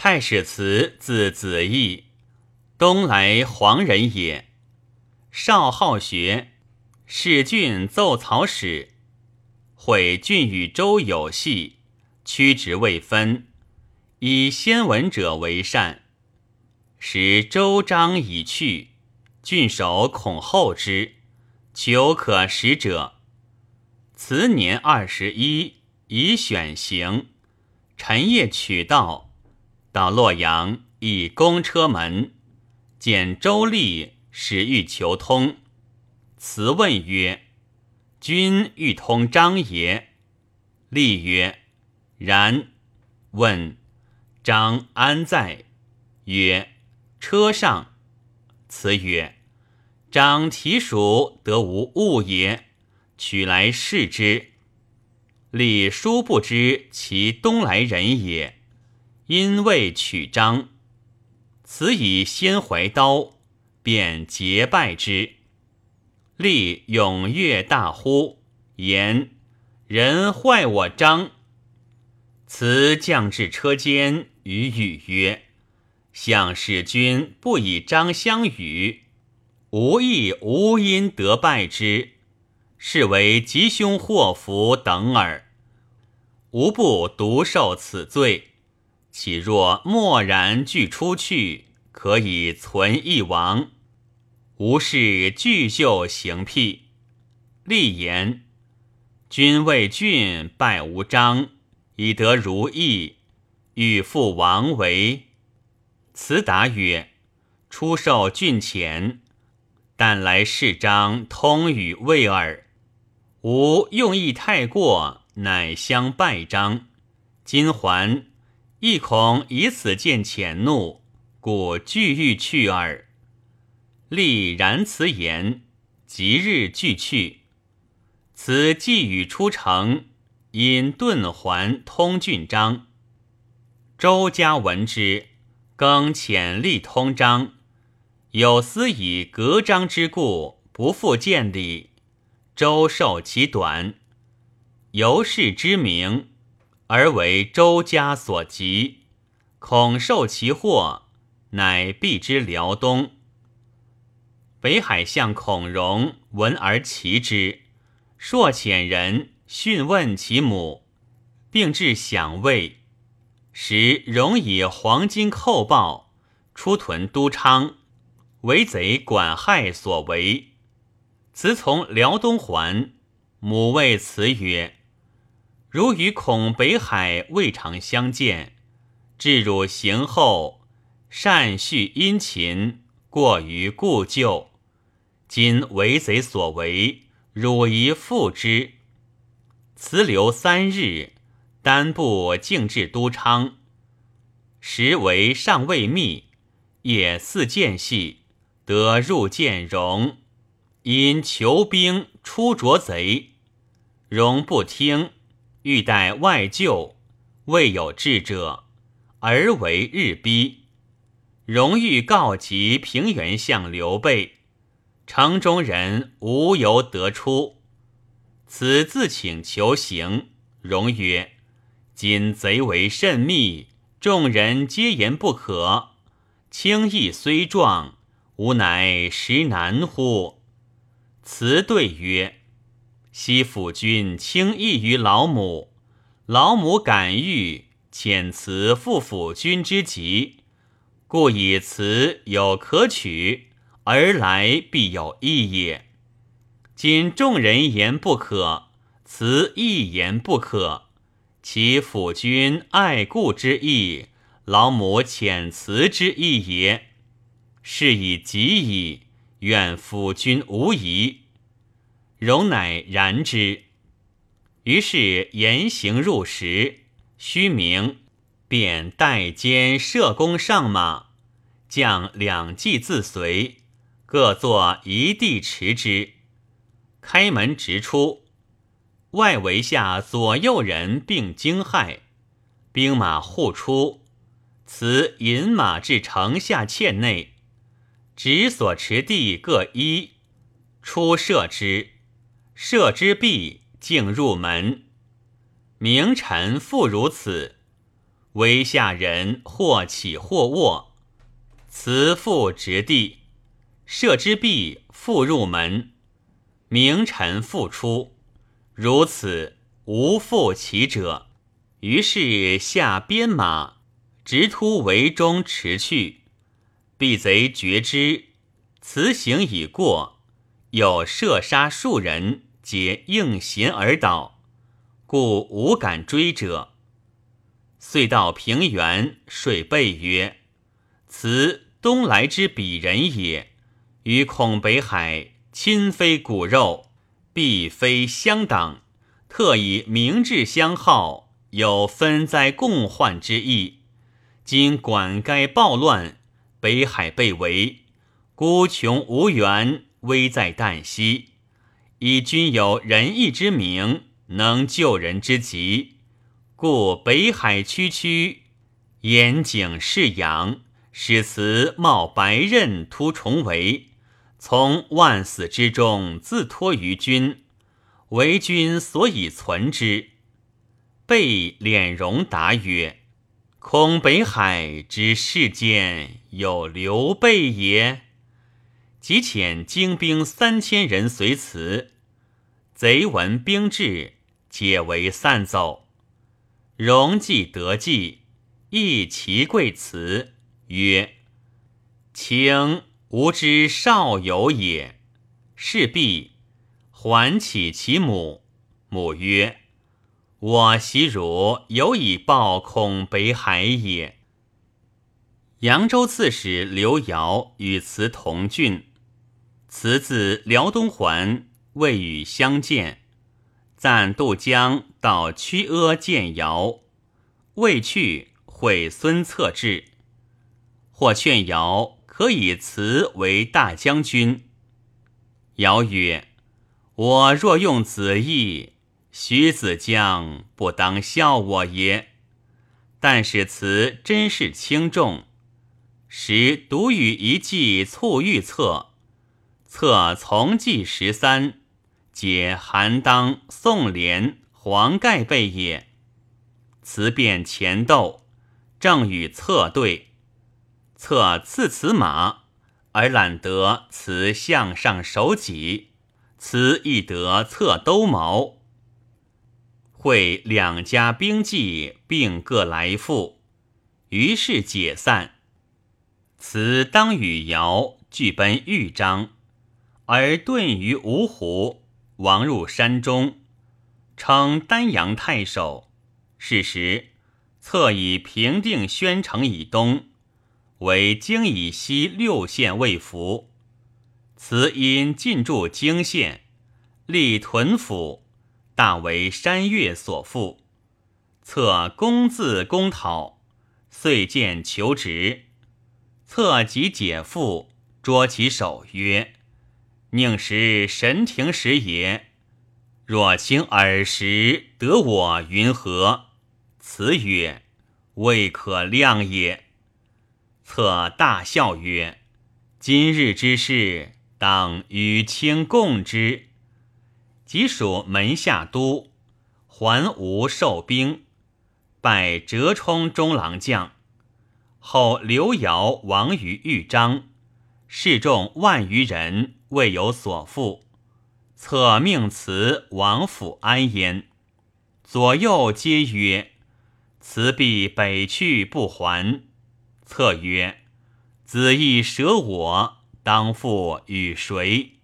太史慈字子义，东莱黄人也。少好学，仕郡奏草使。毁郡与周有隙，屈职未分，以先闻者为善。时周章已去，郡守恐后之，求可使者。辞年二十一，以选行。陈夜取道，到洛阳，以公车门，见周立，使欲求通。辞问曰：“君欲通张爷？”立曰：“然。”问：“张安在？”曰：“车上。”辞曰：“张其属得无误也？”取来视之，李殊不知其东来人也，因未取章。此以先怀刀，便结拜之。立踊跃大呼，言人坏我章。辞将至车间，与语曰：“向使君不以章相与，无亦无因得拜之。”是为吉凶祸福等耳，无不独受此罪。岂若默然俱出去，可以存一亡？吾事俱就行辟。立言：君为郡拜无章，以得如意，欲复王为。辞答曰：出受郡前，但来世章通与魏耳。吾用意太过，乃相拜章。今还，亦恐以此见浅怒，故俱欲去耳。立然辞言，即日俱去。此寄语出城，因遁还通郡章。周家闻之，更遣吏通章，有司以革章之故，不复见礼。周受其短，由是之名，而为周家所及，恐受其祸，乃避之辽东。北海相孔融闻而齐之，朔遣人讯问其母，并至享位。时融以黄金扣报，出屯都昌，为贼管害所为。辞从辽东还，母谓辞曰：“如与孔北海未尝相见，至汝行后，善叙殷勤，过于故旧。今为贼所为，汝宜复之。”辞留三日，单步径至都昌，时为尚未密，夜似见隙，得入见容。因求兵出捉贼，荣不听，欲待外救，未有智者，而为日逼。荣欲告急平原相刘备，城中人无由得出，此自请求行。荣曰：“今贼为甚密，众人皆言不可。轻易虽壮，吾乃实难乎？”辞对曰：“昔辅君轻易于老母，老母感欲，遣辞复辅君之急，故以辞有可取，而来必有意也。今众人言不可，辞一言不可，其辅君爱故之意，老母遣辞之意也。是以急矣。”愿辅君无疑，容乃然之。于是言行入时，虚名，便带监射弓上马，将两骑自随，各坐一地持之。开门直出，外围下左右人并惊骇，兵马互出，此引马至城下堑内。执所持地各一，出射之，射之毕，径入门。名臣复如此。为下人或起或卧，辞复直地，射之壁复入门，名臣复出，如此无复其者。于是下鞭马，直突围中驰去。避贼觉之，辞行已过，有射杀数人，皆应弦而倒，故无敢追者。遂到平原，水备曰：“此东来之鄙人也，与孔北海亲非骨肉，必非乡党，特以明志相好。”有分灾共患之意，今管该暴乱，北海被围，孤穷无援，危在旦夕。以君有仁义之名，能救人之急，故北海区区，严景释养，使辞冒白刃突重围，从万死之中自托于君，为君所以存之。备敛容答曰：“恐北海之世间有刘备也。”即遣精兵三千人随辞。贼闻兵至，解围散走。荣既得计，亦其贵辞曰：“卿吾之少友也。”是必还起其母。母曰。我昔汝有以报孔北海也。扬州刺史刘繇与辞同郡，辞自辽东还，未与相见。暂渡江到曲阿见尧，未去，会孙策至，或劝尧可以辞为大将军。尧曰：“我若用子义。”徐子江不当笑我也，但使辞真是轻重。时独与一计促预策，策从计十三，解韩当、宋濂、黄盖备也。辞变前斗，正与策对，策赐此马，而揽得辞向上手戟，辞亦得策兜矛。会两家兵计并各来复，于是解散。辞当与尧俱奔豫章，而遁于芜湖，亡入山中，称丹阳太守。是时，策以平定宣城以东，为京以西六县未服。此因进驻京县，立屯府。大为山岳所缚，策公自公讨，遂见求职。策即解缚，捉其首曰：“宁识神庭时也？若卿尔时得我云何？”辞曰：“未可量也。”策大笑曰：“今日之事，当与卿共之。”即属门下都，还吴受兵，拜折冲中郎将。后刘繇亡于豫章，士众万余人未有所负，策命辞王府安焉。左右皆曰：“辞必北去不还。”策曰：“子亦舍我，当复与谁？”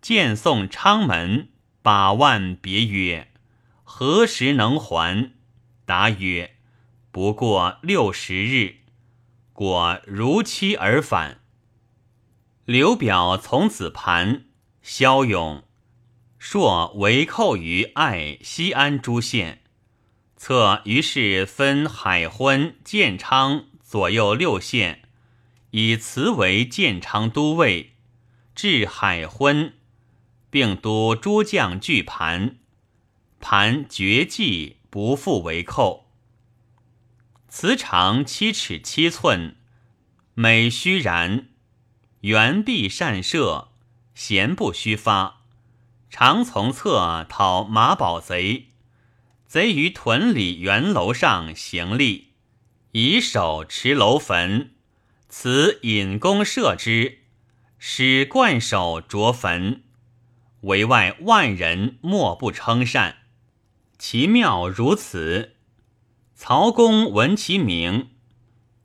见送昌门。把万别曰：“何时能还？”答曰：“不过六十日。”果如期而返。刘表从此盘骁勇，朔围寇于爱、西安诸县。策于是分海昏、建昌左右六县，以慈为建昌都尉，至海昏。并督诸将拒盘，盘绝计不复为寇。辞长七尺七寸，美须髯，圆臂善射，弦不虚发。常从侧讨马宝贼，贼于屯里圆楼上行立，以手持楼坟，此引弓射之，使冠首着坟，围外万人莫不称善。其妙如此。曹公闻其名，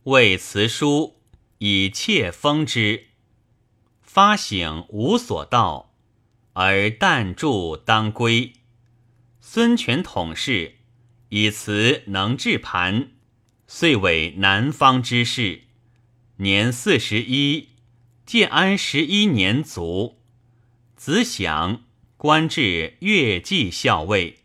谓辞书以切封之。发醒无所到，而但住当归。孙权统事，以辞能治盘，遂为南方之士。年四十一，建安十一年卒。子享官至乐骑校尉。